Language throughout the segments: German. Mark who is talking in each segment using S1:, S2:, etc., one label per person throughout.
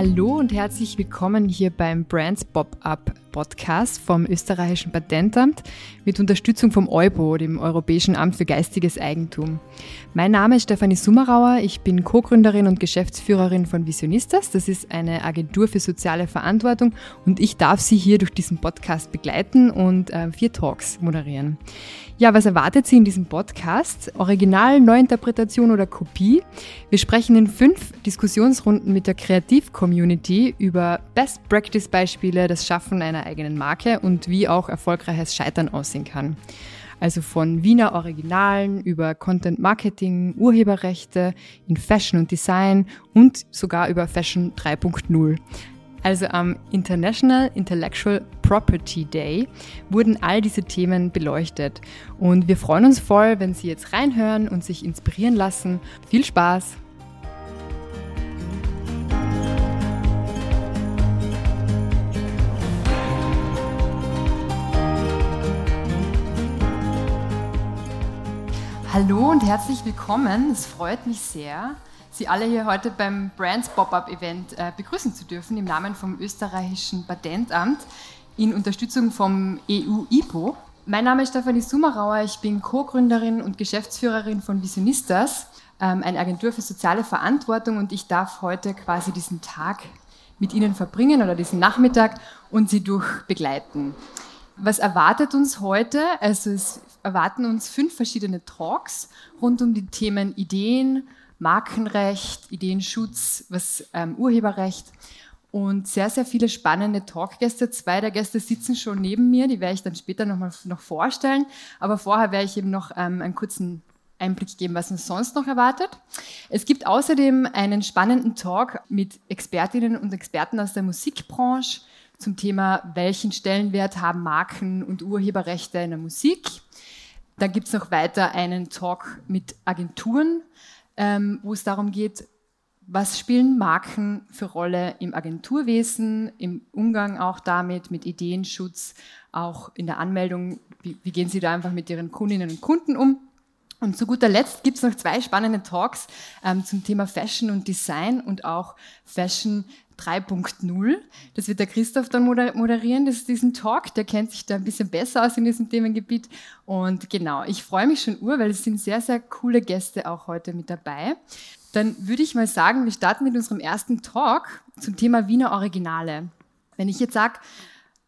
S1: Hallo und herzlich willkommen hier beim Brands Pop-Up Podcast vom österreichischen Patentamt mit Unterstützung vom EUBO, dem Europäischen Amt für Geistiges Eigentum. Mein Name ist Stefanie Summerauer, ich bin Co-Gründerin und Geschäftsführerin von Visionistas. Das ist eine Agentur für soziale Verantwortung und ich darf Sie hier durch diesen Podcast begleiten und äh, vier Talks moderieren. Ja, was erwartet Sie in diesem Podcast? Original, Neuinterpretation oder Kopie? Wir sprechen in fünf Diskussionsrunden mit der Kreativ-Community über Best-Practice-Beispiele, das Schaffen einer eigenen Marke und wie auch erfolgreiches Scheitern aussehen kann. Also von Wiener Originalen über Content Marketing, Urheberrechte in Fashion und Design und sogar über Fashion 3.0. Also am International Intellectual Property Day wurden all diese Themen beleuchtet. Und wir freuen uns voll, wenn Sie jetzt reinhören und sich inspirieren lassen. Viel Spaß! Hallo und herzlich willkommen. Es freut mich sehr, Sie alle hier heute beim Brands Pop-Up Event äh, begrüßen zu dürfen im Namen vom österreichischen Patentamt in Unterstützung vom EU-IPO. Mein Name ist Stefanie Summerauer, ich bin Co-Gründerin und Geschäftsführerin von Visionistas, ähm, eine Agentur für soziale Verantwortung und ich darf heute quasi diesen Tag mit Ihnen verbringen oder diesen Nachmittag und Sie durch begleiten. Was erwartet uns heute? Also es erwarten uns fünf verschiedene Talks rund um die Themen Ideen, Markenrecht, Ideenschutz, was ähm, Urheberrecht und sehr, sehr viele spannende Talkgäste. Zwei der Gäste sitzen schon neben mir, die werde ich dann später noch mal noch vorstellen. Aber vorher werde ich eben noch ähm, einen kurzen Einblick geben, was uns sonst noch erwartet. Es gibt außerdem einen spannenden Talk mit Expertinnen und Experten aus der Musikbranche zum Thema, welchen Stellenwert haben Marken und Urheberrechte in der Musik. Dann gibt es noch weiter einen Talk mit Agenturen, ähm, wo es darum geht, was spielen Marken für Rolle im Agenturwesen, im Umgang auch damit, mit Ideenschutz, auch in der Anmeldung, wie, wie gehen Sie da einfach mit Ihren Kundinnen und Kunden um? Und zu guter Letzt gibt es noch zwei spannende Talks ähm, zum Thema Fashion und Design und auch Fashion 3.0. Das wird der Christoph dann moderieren, das ist diesen Talk. Der kennt sich da ein bisschen besser aus in diesem Themengebiet. Und genau, ich freue mich schon ur, weil es sind sehr, sehr coole Gäste auch heute mit dabei. Dann würde ich mal sagen, wir starten mit unserem ersten Talk zum Thema Wiener Originale. Wenn ich jetzt sage,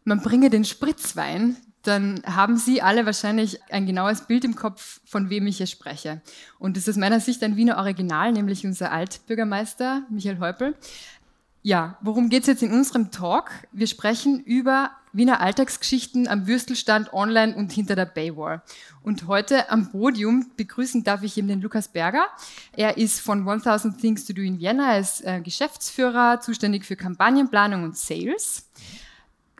S1: man bringe den Spritzwein, dann haben Sie alle wahrscheinlich ein genaues Bild im Kopf, von wem ich hier spreche. Und das ist aus meiner Sicht ein Wiener Original, nämlich unser Altbürgermeister Michael Häupl. Ja, worum geht es jetzt in unserem Talk? Wir sprechen über Wiener Alltagsgeschichten am Würstelstand online und hinter der Baywall. Und heute am Podium begrüßen darf ich eben den Lukas Berger. Er ist von 1000 Things to Do in Vienna, ist äh, Geschäftsführer, zuständig für Kampagnenplanung und Sales.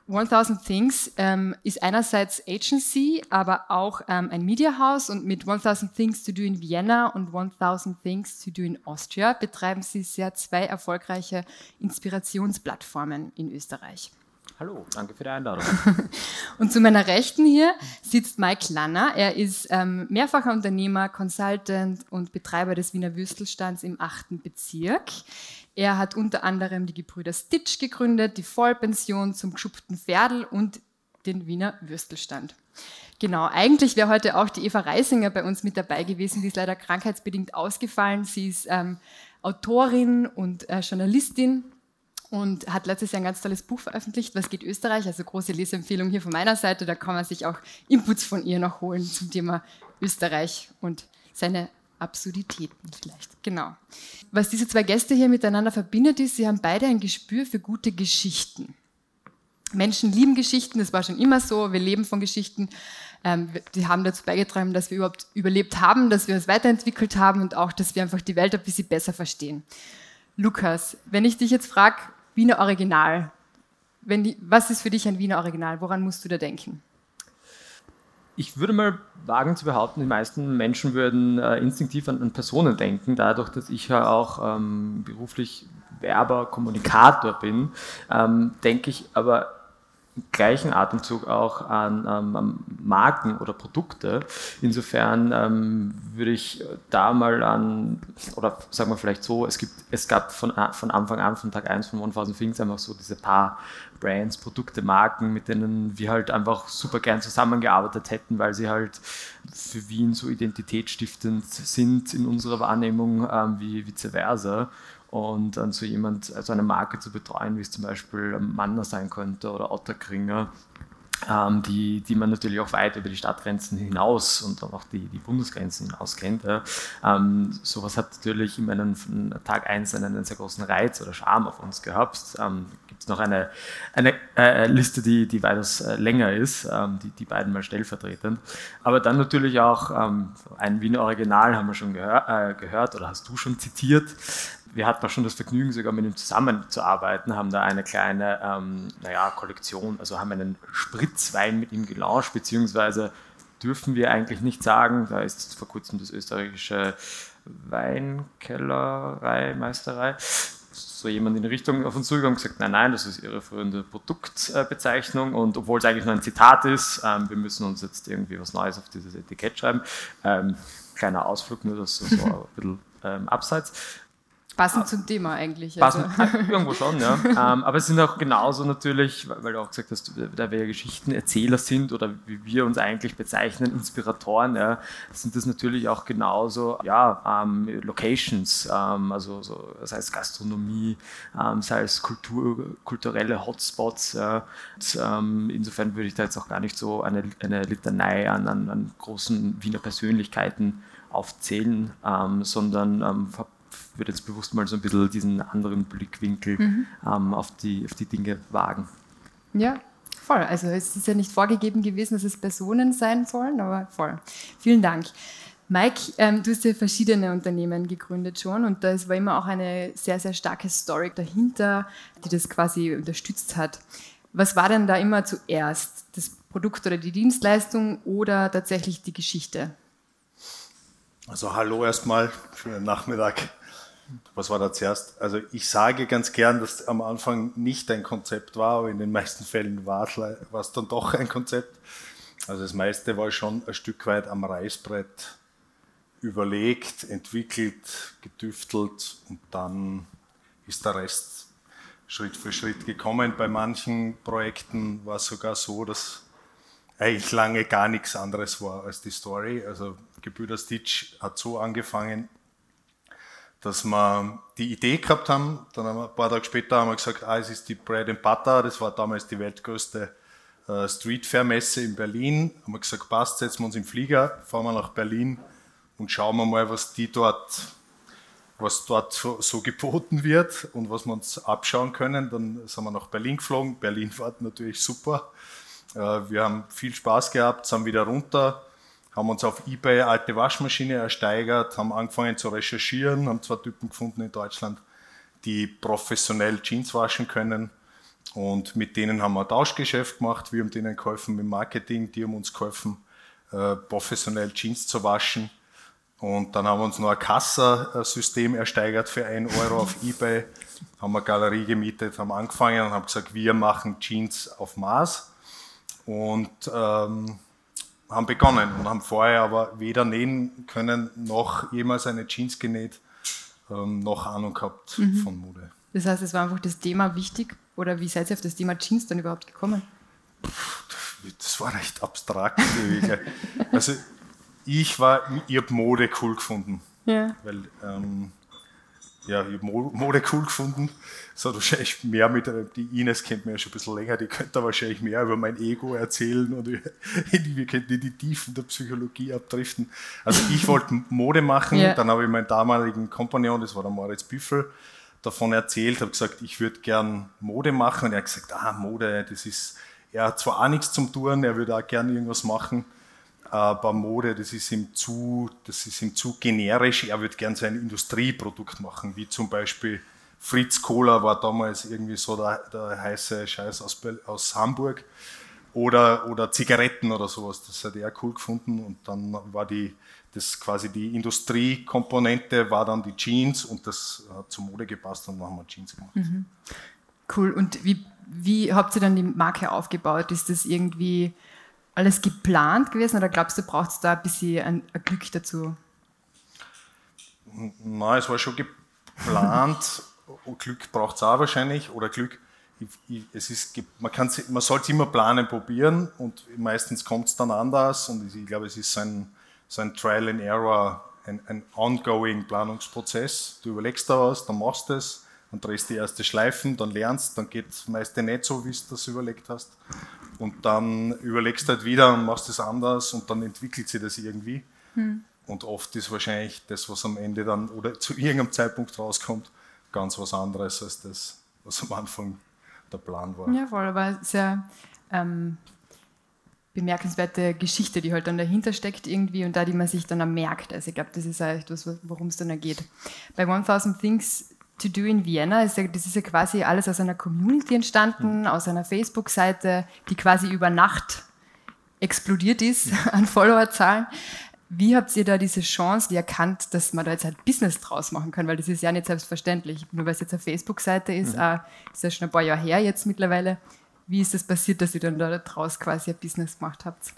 S1: 1000 Things ähm, ist einerseits Agency, aber auch ähm, ein Media House und mit 1000 Things to Do in Vienna und 1000 Things to Do in Austria betreiben sie sehr zwei erfolgreiche Inspirationsplattformen in Österreich.
S2: Hallo, danke für die Einladung.
S1: und zu meiner Rechten hier sitzt Mike Lanner. Er ist ähm, mehrfacher Unternehmer, Consultant und Betreiber des Wiener Würstelstands im achten Bezirk. Er hat unter anderem die Gebrüder Stitch gegründet, die Vollpension zum geschupften Pferdl und den Wiener Würstelstand. Genau, eigentlich wäre heute auch die Eva Reisinger bei uns mit dabei gewesen, die ist leider krankheitsbedingt ausgefallen. Sie ist ähm, Autorin und äh, Journalistin und hat letztes Jahr ein ganz tolles Buch veröffentlicht, Was geht Österreich? Also große Leseempfehlung hier von meiner Seite. Da kann man sich auch Inputs von ihr noch holen zum Thema Österreich und seine Absurditäten vielleicht. Genau. Was diese zwei Gäste hier miteinander verbindet, ist, sie haben beide ein Gespür für gute Geschichten. Menschen lieben Geschichten, das war schon immer so, wir leben von Geschichten. Ähm, die haben dazu beigetragen, dass wir überhaupt überlebt haben, dass wir uns weiterentwickelt haben und auch, dass wir einfach die Welt ein bisschen besser verstehen. Lukas, wenn ich dich jetzt frage, Wiener Original, die, was ist für dich ein Wiener Original? Woran musst du da denken?
S2: Ich würde mal wagen zu behaupten, die meisten Menschen würden äh, instinktiv an, an, Personen denken, dadurch, dass ich ja auch ähm, beruflich Werber, Kommunikator bin, ähm, denke ich aber gleichen Atemzug auch an ähm, Marken oder Produkte. Insofern ähm, würde ich da mal an, oder sagen wir vielleicht so, es, gibt, es gab von, von Anfang an, von Tag 1 von 1000 Things einfach so diese paar Brands, Produkte, Marken, mit denen wir halt einfach super gern zusammengearbeitet hätten, weil sie halt für Wien so identitätsstiftend sind in unserer Wahrnehmung ähm, wie vice versa und dann so jemand, also eine Marke zu betreuen, wie es zum Beispiel Manner sein könnte oder Otterkringer, ähm, die, die man natürlich auch weit über die Stadtgrenzen hinaus und auch die, die Bundesgrenzen hinaus kennt. Ja. Ähm, sowas hat natürlich in meinem von Tag 1 einen, einen, sehr großen Reiz oder Charme auf uns gehabt. Ähm, Gibt es noch eine, eine äh, Liste, die, die weitaus äh, länger ist, ähm, die, die beiden mal stellvertretend. Aber dann natürlich auch ähm, ein Wiener Original haben wir schon gehör, äh, gehört oder hast du schon zitiert wir hatten auch schon das Vergnügen, sogar mit ihm zusammenzuarbeiten, haben da eine kleine ähm, naja, Kollektion, also haben einen Spritzwein mit ihm gelauncht, beziehungsweise dürfen wir eigentlich nicht sagen, da ist vor kurzem das österreichische Weinkellerei, Meisterei, so jemand in die Richtung auf uns zugegangen und gesagt, nein, nein, das ist ihre frühere Produktbezeichnung und obwohl es eigentlich nur ein Zitat ist, ähm, wir müssen uns jetzt irgendwie was Neues auf dieses Etikett schreiben. Ähm, kleiner Ausflug, nur das so, ein bisschen ähm, abseits.
S1: Passend zum Thema eigentlich.
S2: Also. Passend, irgendwo schon, ja. ähm, aber es sind auch genauso natürlich, weil du auch gesagt hast, da wir ja Geschichtenerzähler sind oder wie wir uns eigentlich bezeichnen, Inspiratoren, ja, sind das natürlich auch genauso, ja, ähm, Locations, ähm, also so, sei es Gastronomie, ähm, sei es Kultur, kulturelle Hotspots. Ja. Und, ähm, insofern würde ich da jetzt auch gar nicht so eine, eine Litanei an, an, an großen Wiener Persönlichkeiten aufzählen, ähm, sondern würde jetzt bewusst mal so ein bisschen diesen anderen Blickwinkel mhm. ähm, auf, die, auf die Dinge wagen.
S1: Ja, voll. Also es ist ja nicht vorgegeben gewesen, dass es Personen sein sollen, aber voll. Vielen Dank. Mike, ähm, du hast ja verschiedene Unternehmen gegründet schon und da war immer auch eine sehr, sehr starke Story dahinter, die das quasi unterstützt hat. Was war denn da immer zuerst? Das Produkt oder die Dienstleistung oder tatsächlich die Geschichte?
S3: Also hallo erstmal, schönen Nachmittag. Was war da zuerst? Also ich sage ganz gern, dass am Anfang nicht ein Konzept war, aber in den meisten Fällen war es dann doch ein Konzept. Also das meiste war schon ein Stück weit am Reißbrett überlegt, entwickelt, gedüftelt und dann ist der Rest Schritt für Schritt gekommen. Bei manchen Projekten war es sogar so, dass eigentlich lange gar nichts anderes war als die Story. Also Gebrüder Stitch hat so angefangen, dass wir die Idee gehabt haben. Dann haben wir, ein paar Tage später haben wir gesagt, ah, es ist die Bread and Butter. Das war damals die weltgrößte äh, Street Fair Messe in Berlin. Haben wir gesagt, passt, setzen wir uns im Flieger, fahren wir nach Berlin und schauen wir mal, was die dort, was dort so, so geboten wird und was wir uns abschauen können. Dann sind wir nach Berlin geflogen. Berlin war natürlich super. Äh, wir haben viel Spaß gehabt, sind wieder runter haben uns auf eBay alte Waschmaschine ersteigert, haben angefangen zu recherchieren, haben zwei Typen gefunden in Deutschland, die professionell Jeans waschen können. Und mit denen haben wir ein Tauschgeschäft gemacht. Wir haben denen geholfen mit Marketing, die haben uns geholfen, äh, professionell Jeans zu waschen. Und dann haben wir uns noch ein Kassasystem ersteigert für 1 Euro auf Ebay, haben eine Galerie gemietet, haben angefangen und haben gesagt, wir machen Jeans auf Maß. Und ähm, haben begonnen und haben vorher aber weder nähen können noch jemals eine Jeans genäht, ähm, noch Ahnung gehabt mhm. von Mode.
S1: Das heißt, es war einfach das Thema wichtig oder wie seid ihr auf das Thema Jeans dann überhaupt gekommen?
S3: Das war recht abstrakt. also ich war, ich habe Mode cool gefunden. Ja. Weil ähm, ja, ich habe Mode cool gefunden. Es hat wahrscheinlich mehr mit, die Ines kennt mich ja schon ein bisschen länger, die könnte wahrscheinlich mehr über mein Ego erzählen und wir könnten in die Tiefen der Psychologie abdriften. Also ich wollte Mode machen, ja. dann habe ich meinen damaligen Kompagnon, das war der Moritz Büffel, davon erzählt, habe gesagt, ich würde gern Mode machen und er hat gesagt, ah, Mode, das ist, er hat zwar auch nichts zum Tun, er würde auch gerne irgendwas machen, aber Mode, das ist ihm zu, das ist ihm zu generisch. Er würde gern sein Industrieprodukt machen, wie zum Beispiel Fritz Cola war damals irgendwie so der, der heiße Scheiß aus, aus Hamburg. Oder, oder Zigaretten oder sowas. Das hat er cool gefunden. Und dann war die, das quasi die Industriekomponente war dann die Jeans und das hat zur Mode gepasst und dann haben wir Jeans gemacht. Mhm.
S1: Cool. Und wie wie habt ihr dann die Marke aufgebaut? Ist das irgendwie alles geplant gewesen oder glaubst du, braucht es da ein bisschen ein, ein Glück dazu?
S3: Nein, es war schon geplant. Glück braucht es auch wahrscheinlich. Oder Glück, es ist, man, man sollte immer planen, probieren und meistens kommt es dann anders. Und ich glaube, es ist so ein, so ein Trial and Error, ein, ein ongoing Planungsprozess. Du überlegst da was, dann machst du es, dann drehst die erste Schleifen, dann lernst, dann geht es meistens nicht so, wie du das überlegt hast. Und dann überlegst du halt wieder und machst es anders und dann entwickelt sich das irgendwie. Hm. Und oft ist wahrscheinlich das, was am Ende dann oder zu irgendeinem Zeitpunkt rauskommt, ganz was anderes als das, was am Anfang der Plan war.
S1: Ja, voll, aber sehr ähm, bemerkenswerte Geschichte, die halt dann dahinter steckt irgendwie und da, die man sich dann auch merkt. Also ich glaube, das ist auch etwas, worum es dann geht. Bei 1000 Things to Do in Vienna, ist ja, das ist ja quasi alles aus einer Community entstanden, aus einer Facebook-Seite, die quasi über Nacht explodiert ist an Followerzahlen. Wie habt ihr da diese Chance die erkannt, dass man da jetzt halt Business draus machen kann? Weil das ist ja nicht selbstverständlich. Nur weil es jetzt eine Facebook-Seite ist, mhm. äh, ist ja schon ein paar Jahre her jetzt mittlerweile. Wie ist das passiert, dass ihr dann da draus quasi ein Business gemacht habt?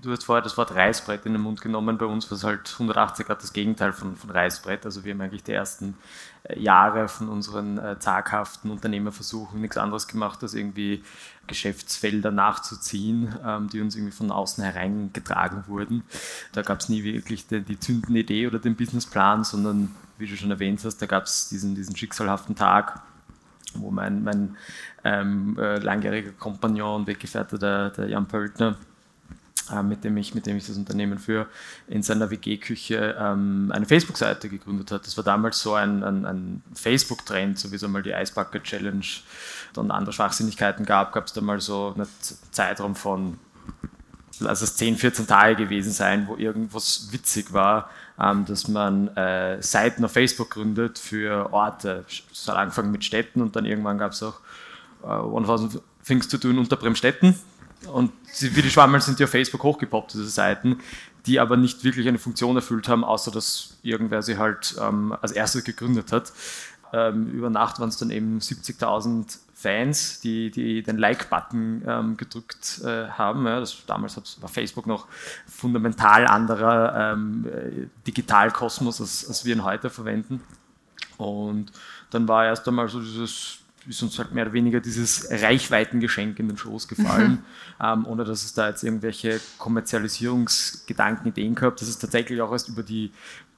S2: Du hast vorher das Wort Reißbrett in den Mund genommen. Bei uns was halt 180 Grad das Gegenteil von, von Reißbrett. Also wir haben eigentlich die ersten äh, Jahre von unseren äh, zaghaften Unternehmerversuchen nichts anderes gemacht, als irgendwie Geschäftsfelder nachzuziehen, ähm, die uns irgendwie von außen hereingetragen wurden. Da gab es nie wirklich die, die zündende Idee oder den Businessplan, sondern wie du schon erwähnt hast, da gab es diesen, diesen schicksalhaften Tag, wo mein, mein ähm, äh, langjähriger Kompagnon und Weggefährte, der, der Jan Pöltner, äh, mit, dem ich, mit dem ich das Unternehmen führe, in seiner WG-Küche ähm, eine Facebook-Seite gegründet hat. Das war damals so ein, ein, ein Facebook-Trend, so wie es einmal die Eisbucket Challenge und andere Schwachsinnigkeiten gab, gab es da mal so einen Zeitraum von, lass es 10, 14 Tage gewesen sein, wo irgendwas witzig war, ähm, dass man äh, Seiten auf Facebook gründet für Orte. Es hat angefangen mit Städten und dann irgendwann gab es auch äh, 1000 Things to tun unter Bremstetten und wie die Schwammel sind auf Facebook hochgepoppt, diese Seiten, die aber nicht wirklich eine Funktion erfüllt haben, außer dass irgendwer sie halt ähm, als erstes gegründet hat. Ähm, über Nacht waren es dann eben 70.000 Fans, die, die den Like-Button ähm, gedrückt äh, haben. Ja, das, damals war Facebook noch fundamental anderer ähm, äh, Digitalkosmos, als, als wir ihn heute verwenden. Und dann war erst einmal so dieses ist uns halt mehr oder weniger dieses Reichweitengeschenk in den Schoß gefallen, ähm, ohne dass es da jetzt irgendwelche Kommerzialisierungsgedanken, Ideen gehabt. Das ist tatsächlich auch erst über die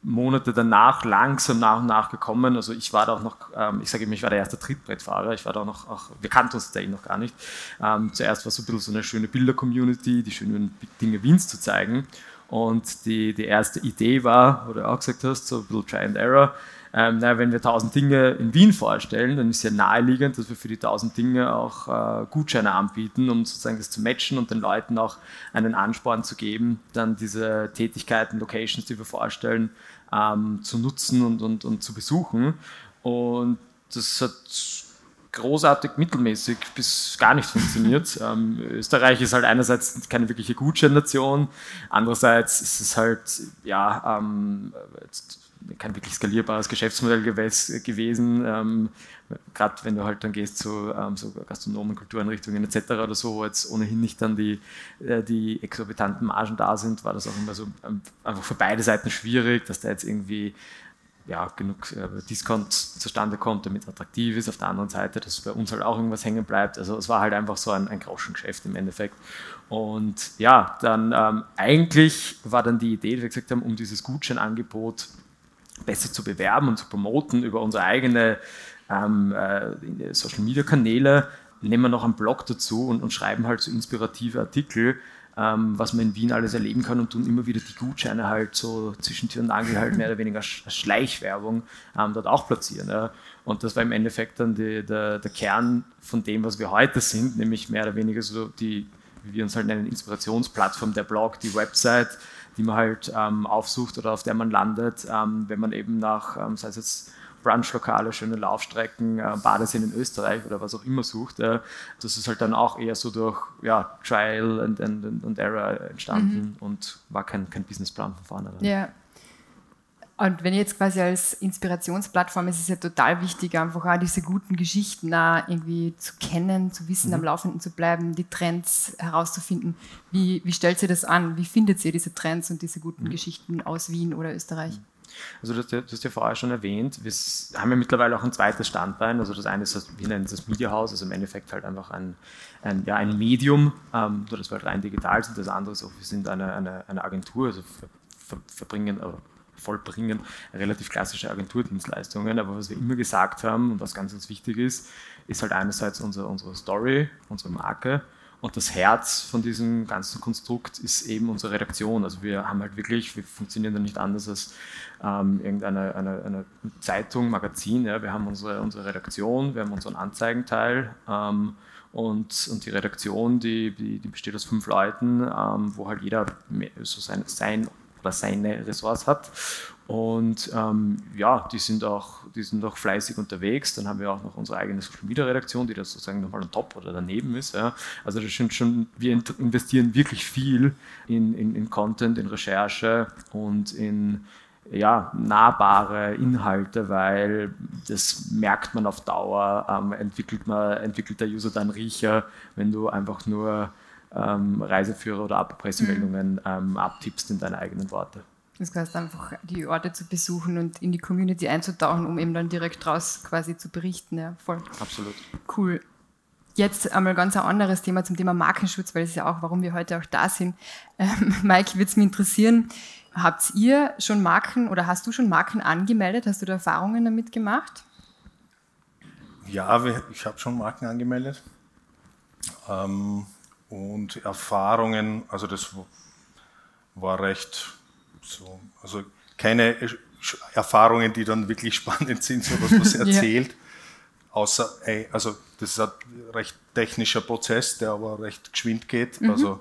S2: Monate danach langsam nach und nach gekommen. Also ich war da auch noch, ähm, ich sage immer, ich war der erste Trittbrettfahrer. Ich war da auch noch, auch, wir kannten uns tatsächlich noch gar nicht. Ähm, zuerst war es so ein bisschen so eine schöne Bilder-Community, die schönen Dinge Wiens zu zeigen. Und die, die erste Idee war, wo du auch gesagt hast, so ein bisschen Try and Error, ähm, naja, wenn wir 1000 Dinge in Wien vorstellen, dann ist ja naheliegend, dass wir für die 1000 Dinge auch äh, Gutscheine anbieten, um sozusagen das zu matchen und den Leuten auch einen Ansporn zu geben, dann diese Tätigkeiten, Locations, die wir vorstellen, ähm, zu nutzen und, und, und zu besuchen. Und das hat großartig mittelmäßig bis gar nicht funktioniert. ähm, Österreich ist halt einerseits keine wirkliche Gutscheinnation, andererseits ist es halt, ja, ähm, kein wirklich skalierbares Geschäftsmodell gewesen. Ähm, Gerade wenn du halt dann gehst zu ähm, so Gastronomen, Kultureinrichtungen etc. oder so, wo jetzt ohnehin nicht dann die, äh, die exorbitanten Margen da sind, war das auch immer so ähm, einfach für beide Seiten schwierig, dass da jetzt irgendwie ja, genug äh, Discount zustande kommt, damit es attraktiv ist. Auf der anderen Seite, dass bei uns halt auch irgendwas hängen bleibt. Also es war halt einfach so ein, ein Groschengeschäft im Endeffekt. Und ja, dann ähm, eigentlich war dann die Idee, wie wir gesagt haben, um dieses Gutscheinangebot besser zu bewerben und zu promoten über unsere eigene ähm, äh, Social Media Kanäle, nehmen wir noch einen Blog dazu und, und schreiben halt so inspirative Artikel, ähm, was man in Wien alles erleben kann und tun immer wieder die Gutscheine halt so zwischen Tür und Angel halt mehr oder weniger Schleichwerbung ähm, dort auch platzieren. Ja. Und das war im Endeffekt dann die, der, der Kern von dem, was wir heute sind, nämlich mehr oder weniger so die, wie wir uns halt nennen, Inspirationsplattform, der Blog, die Website, die man halt ähm, aufsucht oder auf der man landet, ähm, wenn man eben nach, ähm, sei es jetzt Brunchlokale, schöne Laufstrecken, äh, Badeseen in Österreich oder was auch immer sucht. Äh, das ist halt dann auch eher so durch ja, Trial and, and, and Error entstanden mhm. und war kein, kein Businessplan von vornherein.
S1: Ja. Und wenn jetzt quasi als Inspirationsplattform, ist es ja total wichtig, einfach auch diese guten Geschichten auch irgendwie zu kennen, zu wissen, mhm. am Laufenden zu bleiben, die Trends herauszufinden. Wie, wie stellt ihr das an? Wie findet ihr diese Trends und diese guten mhm. Geschichten aus Wien oder Österreich? Mhm.
S2: Also du, du hast ja vorher schon erwähnt, wir haben ja mittlerweile auch ein zweites Standbein. Also das eine ist, das, wir nennen es das Media House, also im Endeffekt halt einfach ein, ein, ja, ein Medium, ähm, nur dass wir halt rein digital sind. Das andere ist auch, wir sind eine, eine, eine Agentur, also ver, ver, verbringen vollbringen relativ klassische Agenturdienstleistungen. Aber was wir immer gesagt haben und was ganz, ganz wichtig ist, ist halt einerseits unsere, unsere Story, unsere Marke und das Herz von diesem ganzen Konstrukt ist eben unsere Redaktion. Also wir haben halt wirklich, wir funktionieren da nicht anders als ähm, irgendeine eine, eine Zeitung, Magazin. Ja. Wir haben unsere, unsere Redaktion, wir haben unseren Anzeigenteil ähm, und, und die Redaktion, die, die, die besteht aus fünf Leuten, ähm, wo halt jeder so sein, sein oder seine Ressorts hat. Und ähm, ja, die sind, auch, die sind auch fleißig unterwegs. Dann haben wir auch noch unsere eigene Social Media Redaktion, die da sozusagen nochmal on top oder daneben ist. Ja. Also das sind schon, wir investieren wirklich viel in, in, in Content, in Recherche und in ja, nahbare Inhalte, weil das merkt man auf Dauer, ähm, entwickelt, man, entwickelt der User dann Riecher, wenn du einfach nur ähm, Reiseführer oder Pressemeldungen mhm. ähm, abtippst in deine eigenen Worte.
S1: Das heißt einfach, die Orte zu besuchen und in die Community einzutauchen, um eben dann direkt raus quasi zu berichten. Ja, voll.
S2: Absolut.
S1: Cool. Jetzt einmal ganz ein anderes Thema zum Thema Markenschutz, weil es ja auch, warum wir heute auch da sind. Ähm, Mike, würde es mich interessieren, habt ihr schon Marken oder hast du schon Marken angemeldet? Hast du da Erfahrungen damit gemacht?
S3: Ja, ich habe schon Marken angemeldet. Ähm, und Erfahrungen, also das war recht so, also keine Erfahrungen, die dann wirklich spannend sind, so was man erzählt. ja. Außer, also das ist ein recht technischer Prozess, der aber recht geschwind geht. Mhm. Also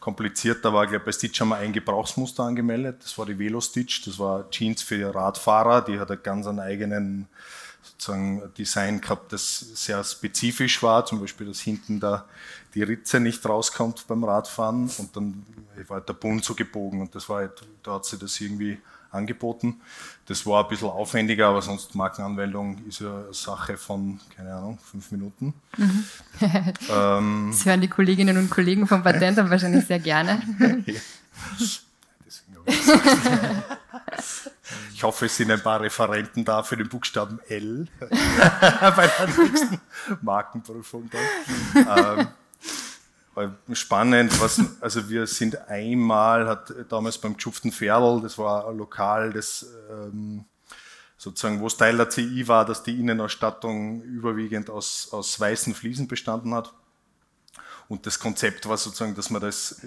S3: komplizierter war, glaube ich, bei Stitch haben wir ein Gebrauchsmuster angemeldet. Das war die Velo Stitch. Das war Jeans für Radfahrer. Die hat einen ganz einen eigenen sozusagen Design gehabt, das sehr spezifisch war. Zum Beispiel, dass hinten da die Ritze nicht rauskommt beim Radfahren und dann war der Bund so gebogen und das war halt, da hat sie das irgendwie angeboten. Das war ein bisschen aufwendiger, aber sonst Markenanmeldung ist ja eine Sache von, keine Ahnung, fünf Minuten. Mhm.
S1: ähm, das hören die Kolleginnen und Kollegen vom Patentamt wahrscheinlich sehr gerne. ja.
S3: Ich hoffe, es sind ein paar Referenten da für den Buchstaben L bei der nächsten Markenprüfung. Dann. Ähm, spannend, was, also wir sind einmal, hat damals beim Geschuften Pferdl, das war ein Lokal, das ähm, sozusagen, wo es Teil der CI war, dass die Innenausstattung überwiegend aus, aus weißen Fliesen bestanden hat. Und das Konzept war sozusagen, dass man das,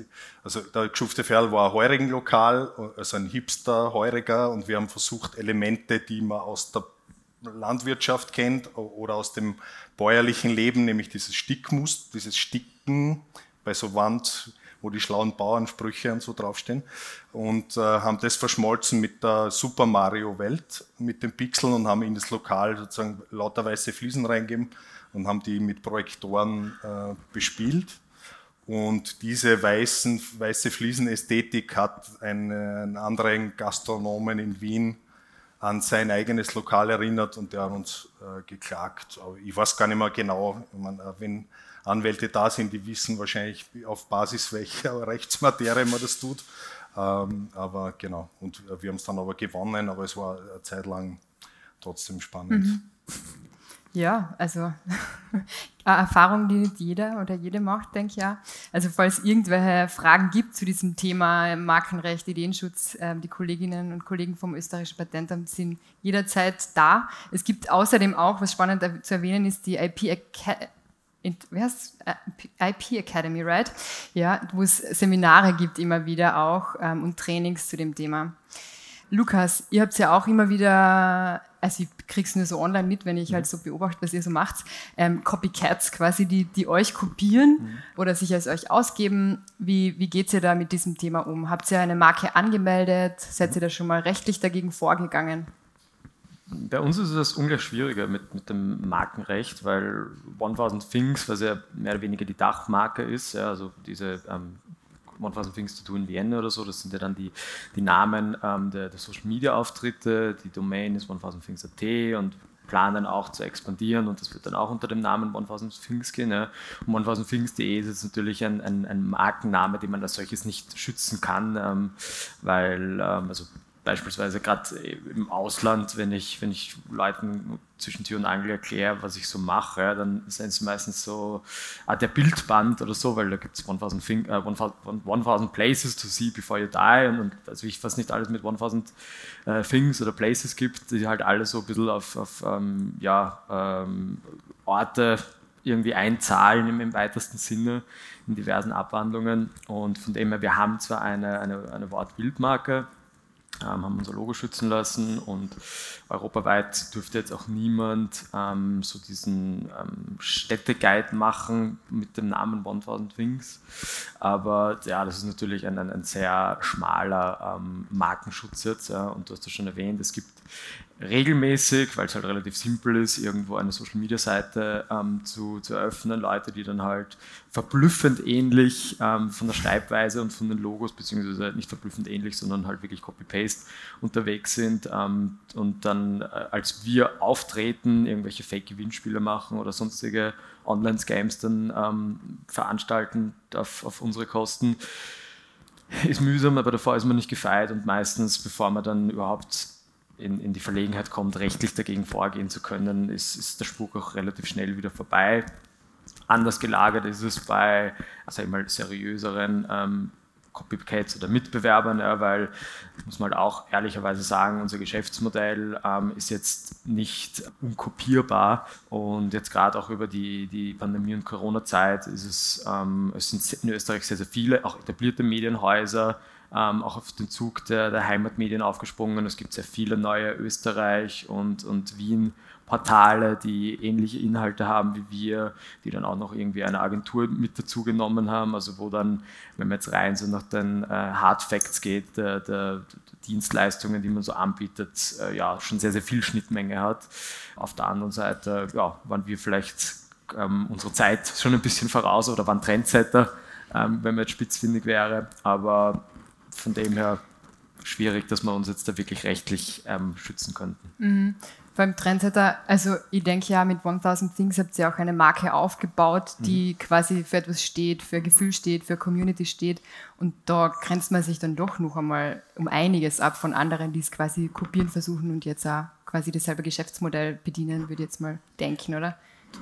S3: also der Geschufte Pferdl war ein Heurigenlokal, also ein Hipster-Heuriger, und wir haben versucht, Elemente, die man aus der Landwirtschaft kennt oder aus dem bäuerlichen Leben, nämlich dieses Stickmuster, dieses Sticken bei so Wand, wo die schlauen Bauernsprüche und so draufstehen und äh, haben das verschmolzen mit der Super Mario Welt, mit den Pixeln und haben in das Lokal sozusagen lauter weiße Fliesen reingegeben und haben die mit Projektoren äh, bespielt. Und diese weißen, weiße Fliesenästhetik hat einen, anderen Gastronomen in Wien an sein eigenes Lokal erinnert und der hat uns äh, geklagt. Ich weiß gar nicht mehr genau, meine, wenn Anwälte da sind, die wissen wahrscheinlich auf Basis welcher Rechtsmaterie man das tut. Ähm, aber genau, und wir haben es dann aber gewonnen, aber es war eine Zeit lang trotzdem spannend. Mhm.
S1: Ja, also eine Erfahrung, die nicht jeder oder jede macht, denke ich ja. Also falls irgendwelche Fragen gibt zu diesem Thema Markenrecht, Ideenschutz, ähm, die Kolleginnen und Kollegen vom österreichischen Patentamt sind jederzeit da. Es gibt außerdem auch, was spannend zu erwähnen ist, die IP. IP Academy, right? Ja, wo es Seminare gibt immer wieder auch ähm, und Trainings zu dem Thema. Lukas, ihr habt ja auch immer wieder, also ich krieg's nur so online mit, wenn ich halt so beobachte, was ihr so macht, ähm, Copycats quasi, die, die euch kopieren mhm. oder sich als euch ausgeben. Wie, wie geht's ihr da mit diesem Thema um? Habt ihr eine Marke angemeldet? Seid ihr da schon mal rechtlich dagegen vorgegangen?
S2: Bei uns ist es ungleich schwieriger mit, mit dem Markenrecht, weil 1000 Things, was ja mehr oder weniger die Dachmarke ist, ja, also diese ähm, One Things to Do in Vienna oder so. Das sind ja dann die, die Namen ähm, der, der Social Media Auftritte. Die Domain ist 1000things.at und planen auch zu expandieren und das wird dann auch unter dem Namen 1000 Things gehen. Ja. Und 1000things.de ist jetzt natürlich ein, ein, ein, Markenname, den man als solches nicht schützen kann, ähm, weil ähm, also beispielsweise gerade im Ausland, wenn ich, wenn ich Leuten zwischen Tür und Angel erkläre, was ich so mache, dann sind es meistens so ah, der Bildband oder so, weil da gibt es 1000, Thing, äh, 1000, Places to see before you die und, und also ich weiß nicht alles mit 1000 äh, Things oder Places gibt, die halt alle so ein bisschen auf, auf ähm, ja, ähm, Orte irgendwie einzahlen im, im, weitesten Sinne in diversen Abwandlungen. Und von dem her, wir haben zwar eine, eine, eine Wortbildmarke, haben unser Logo schützen lassen und europaweit dürfte jetzt auch niemand ähm, so diesen ähm, Städteguide machen mit dem Namen 1000 Wings. Aber ja, das ist natürlich ein, ein, sehr schmaler ähm, Markenschutz jetzt. Ja, und du hast das schon erwähnt, es gibt regelmäßig, weil es halt relativ simpel ist, irgendwo eine Social Media Seite ähm, zu, zu eröffnen. Leute, die dann halt verblüffend ähnlich ähm, von der Schreibweise und von den Logos, beziehungsweise nicht verblüffend ähnlich, sondern halt wirklich Copy-Paste unterwegs sind ähm, und dann, äh, als wir auftreten, irgendwelche Fake-Gewinnspiele machen oder sonstige Online-Scams dann ähm, veranstalten auf, auf unsere Kosten. Ist mühsam, aber davor ist man nicht gefeit und meistens, bevor man dann überhaupt in, in die Verlegenheit kommt, rechtlich dagegen vorgehen zu können, ist, ist der Spuk auch relativ schnell wieder vorbei. Anders gelagert ist es bei also mal seriöseren ähm, Copycats oder Mitbewerbern, ja, weil, muss man halt auch ehrlicherweise sagen, unser Geschäftsmodell ähm, ist jetzt nicht unkopierbar und jetzt gerade auch über die, die Pandemie- und Corona-Zeit ist es, ähm, es sind in Österreich sehr, sehr viele, auch etablierte Medienhäuser, ähm, auch auf den Zug der, der, Heimatmedien aufgesprungen. Es gibt sehr viele neue Österreich- und, und Wien-Portale, die ähnliche Inhalte haben wie wir, die dann auch noch irgendwie eine Agentur mit dazu genommen haben. Also wo dann, wenn man jetzt rein so nach den äh, Hard Facts geht, der, der, Dienstleistungen, die man so anbietet, äh, ja, schon sehr, sehr viel Schnittmenge hat. Auf der anderen Seite ja, waren wir vielleicht ähm, unsere Zeit schon ein bisschen voraus oder waren Trendsetter, ähm, wenn man jetzt spitzfindig wäre. Aber von dem her schwierig, dass wir uns jetzt da wirklich rechtlich ähm, schützen könnten.
S1: Mhm. Beim Trendsetter, also ich denke ja, mit 1000 Things habt ihr auch eine Marke aufgebaut, die mhm. quasi für etwas steht, für Gefühl steht, für Community steht. Und da grenzt man sich dann doch noch einmal um einiges ab von anderen, die es quasi kopieren versuchen und jetzt auch quasi dasselbe Geschäftsmodell bedienen, würde ich jetzt mal denken, oder?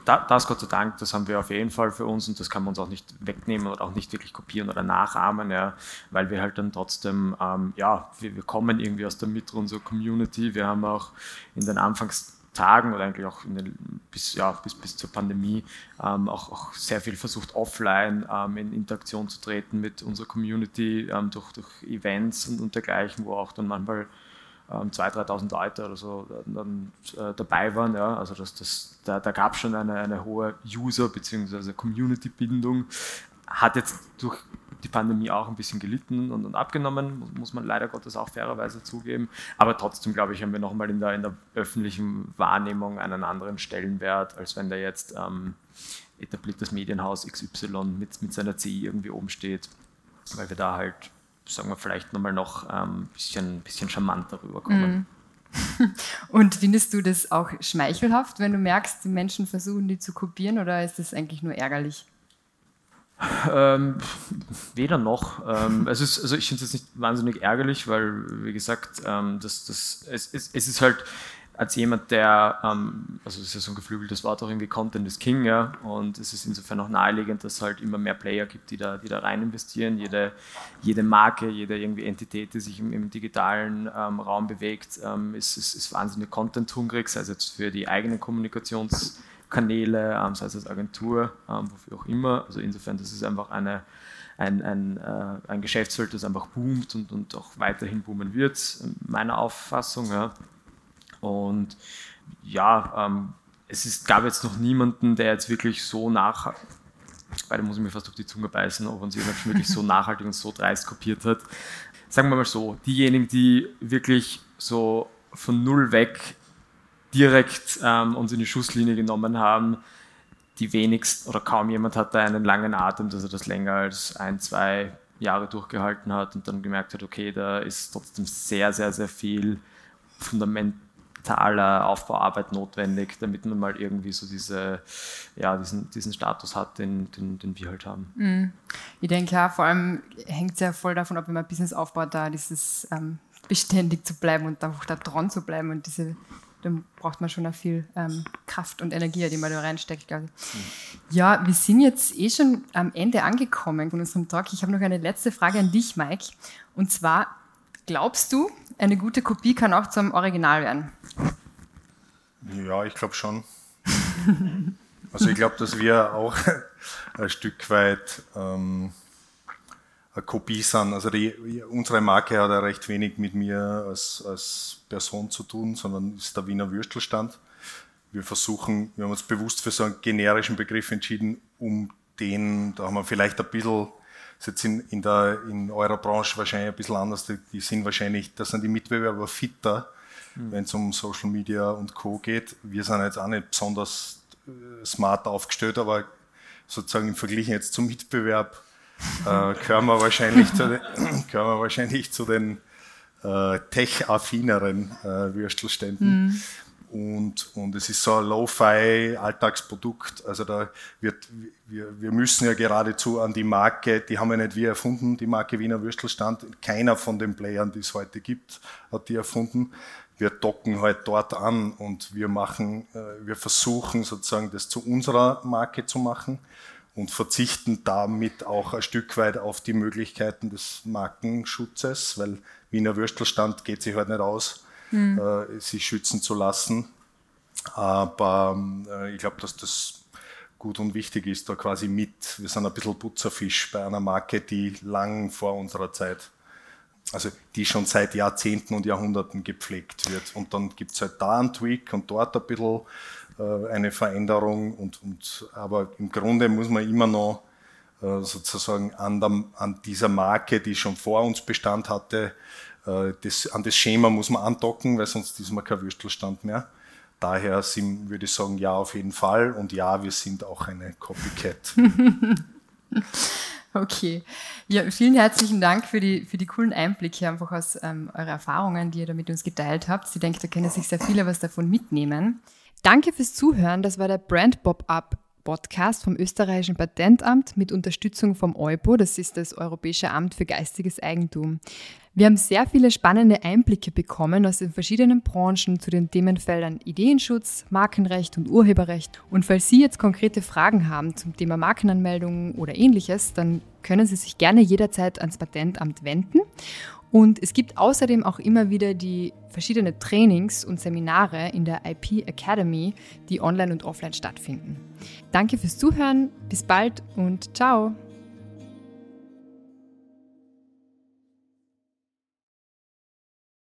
S2: Das Gott sei Dank, das haben wir auf jeden Fall für uns und das kann man uns auch nicht wegnehmen oder auch nicht wirklich kopieren oder nachahmen, ja, weil wir halt dann trotzdem, ähm, ja, wir, wir, kommen irgendwie aus der Mitte unserer Community. Wir haben auch in den Anfangstagen oder eigentlich auch den, bis, ja, bis, bis zur Pandemie ähm, auch, auch, sehr viel versucht, offline ähm, in Interaktion zu treten mit unserer Community ähm, durch, durch Events und, und dergleichen, wo auch dann manchmal ähm, 2.000, 3.000 Leute oder so dann, äh, dabei waren. Ja. Also das, das, da, da gab es schon eine, eine hohe User- bzw. Community-Bindung. Hat jetzt durch die Pandemie auch ein bisschen gelitten und, und, abgenommen, muss man leider Gottes auch fairerweise zugeben. Aber trotzdem, glaube ich, haben wir nochmal in der, in der öffentlichen Wahrnehmung einen anderen Stellenwert, als wenn da jetzt ähm, etabliertes Medienhaus XY mit, mit seiner CI irgendwie oben steht, weil wir da halt sagen wir, vielleicht nochmal noch ein ähm, bisschen, bisschen charmanter rüberkommen.
S1: Mhm. Und findest du das auch schmeichelhaft, wenn du merkst, die Menschen versuchen, die zu kopieren, oder ist das eigentlich nur ärgerlich?
S2: Ähm, weder noch. Ähm, es ist, also ich finde es nicht wahnsinnig ärgerlich, weil, wie gesagt, ähm, das, das, es, es, es ist halt als jemand, der, ähm, also das ist ja so ein geflügeltes Wort auch irgendwie Content is King, ja, und es ist insofern auch naheliegend, dass es halt immer mehr Player gibt, die da, die da rein investieren. Jede, jede Marke, jede irgendwie Entität, die sich im, im digitalen ähm, Raum bewegt, ähm, ist, ist, ist wahnsinnig Content-hungrig, sei es jetzt für die eigenen Kommunikationskanäle, ähm, sei es als Agentur, ähm, wofür auch immer. Also insofern, das ist einfach eine, ein, ein, äh, ein Geschäftsfeld, das einfach boomt und, und auch weiterhin boomen wird, meiner Auffassung. Ja. Und ja, ähm, es ist, gab jetzt noch niemanden, der jetzt wirklich so nach, beide muss ich mir fast auf die Zunge beißen, ob uns jemand wirklich so nachhaltig und so dreist kopiert hat. Sagen wir mal so, diejenigen, die wirklich so von null weg direkt ähm, uns in die Schusslinie genommen haben, die wenigst oder kaum jemand hat da einen langen Atem, dass er das länger als ein, zwei Jahre durchgehalten hat und dann gemerkt hat, okay, da ist trotzdem sehr, sehr, sehr viel fundamentaler Aufbauarbeit notwendig, damit man mal irgendwie so diese, ja, diesen, diesen Status hat, den, den, den wir halt haben.
S1: Mhm. Ich denke ja, vor allem hängt es ja voll davon ab, wenn man ein Business aufbaut, da dieses ähm, beständig zu bleiben und einfach da dran zu bleiben und diese dann braucht man schon auch viel ähm, Kraft und Energie, die man da reinsteckt. Mhm. Ja, wir sind jetzt eh schon am Ende angekommen von unserem Talk. Ich habe noch eine letzte Frage an dich, Mike. Und zwar, glaubst du, eine gute Kopie kann auch zum Original werden?
S3: Ja, ich glaube schon. also ich glaube, dass wir auch ein Stück weit ähm, eine Kopie sind. Also die, unsere Marke hat ja recht wenig mit mir als, als Person zu tun, sondern ist der Wiener Würstelstand. Wir versuchen, wir haben uns bewusst für so einen generischen Begriff entschieden, um den, da haben wir vielleicht ein bisschen, das jetzt in, in, der, in eurer Branche wahrscheinlich ein bisschen anders, die, die sind wahrscheinlich, das sind die Mitbewerber fitter, mhm. wenn es um Social Media und Co. geht. Wir sind jetzt auch nicht besonders äh, smart aufgestellt, aber sozusagen im Vergleich jetzt zum Mitbewerb äh, gehören, wir wahrscheinlich zu den, gehören wir wahrscheinlich zu den äh, tech-affineren äh, Würstelständen. Mhm. Und, und es ist so ein Lo-Fi-Alltagsprodukt. Also da wird, wir, wir müssen ja geradezu an die Marke, die haben wir nicht wir erfunden, die Marke Wiener Würstelstand. Keiner von den Playern, die es heute gibt, hat die erfunden. Wir docken halt dort an und wir machen, äh, wir versuchen sozusagen das zu unserer Marke zu machen und verzichten damit auch ein Stück weit auf die Möglichkeiten des Markenschutzes, weil Wiener Würstelstand geht sich halt nicht aus, mhm. äh, sich schützen zu lassen. Aber äh, ich glaube, dass das gut und wichtig ist, da quasi mit. Wir sind ein bisschen Putzerfisch bei einer Marke, die lang vor unserer Zeit, also die schon seit Jahrzehnten und Jahrhunderten gepflegt wird. Und dann gibt es halt da einen Tweak und dort ein bisschen äh, eine Veränderung. Und, und, aber im Grunde muss man immer noch äh, sozusagen an, der, an dieser Marke, die schon vor uns Bestand hatte, das, an das Schema muss man andocken, weil sonst ist man kein Würstelstand mehr. Daher sind, würde ich sagen, ja, auf jeden Fall. Und ja, wir sind auch eine Copycat.
S1: okay. Ja, vielen herzlichen Dank für die, für die coolen Einblicke einfach aus ähm, euren Erfahrungen, die ihr da mit uns geteilt habt. Ich denke, da können sich sehr viele was davon mitnehmen. Danke fürs Zuhören. Das war der Brand Pop-Up Podcast vom österreichischen Patentamt mit Unterstützung vom EUPO, das ist das Europäische Amt für geistiges Eigentum. Wir haben sehr viele spannende Einblicke bekommen aus den verschiedenen Branchen zu den Themenfeldern Ideenschutz, Markenrecht und Urheberrecht. Und falls Sie jetzt konkrete Fragen haben zum Thema Markenanmeldungen oder ähnliches, dann können Sie sich gerne jederzeit ans Patentamt wenden. Und es gibt außerdem auch immer wieder die verschiedenen Trainings und Seminare in der IP Academy, die online und offline stattfinden. Danke fürs Zuhören, bis bald und ciao!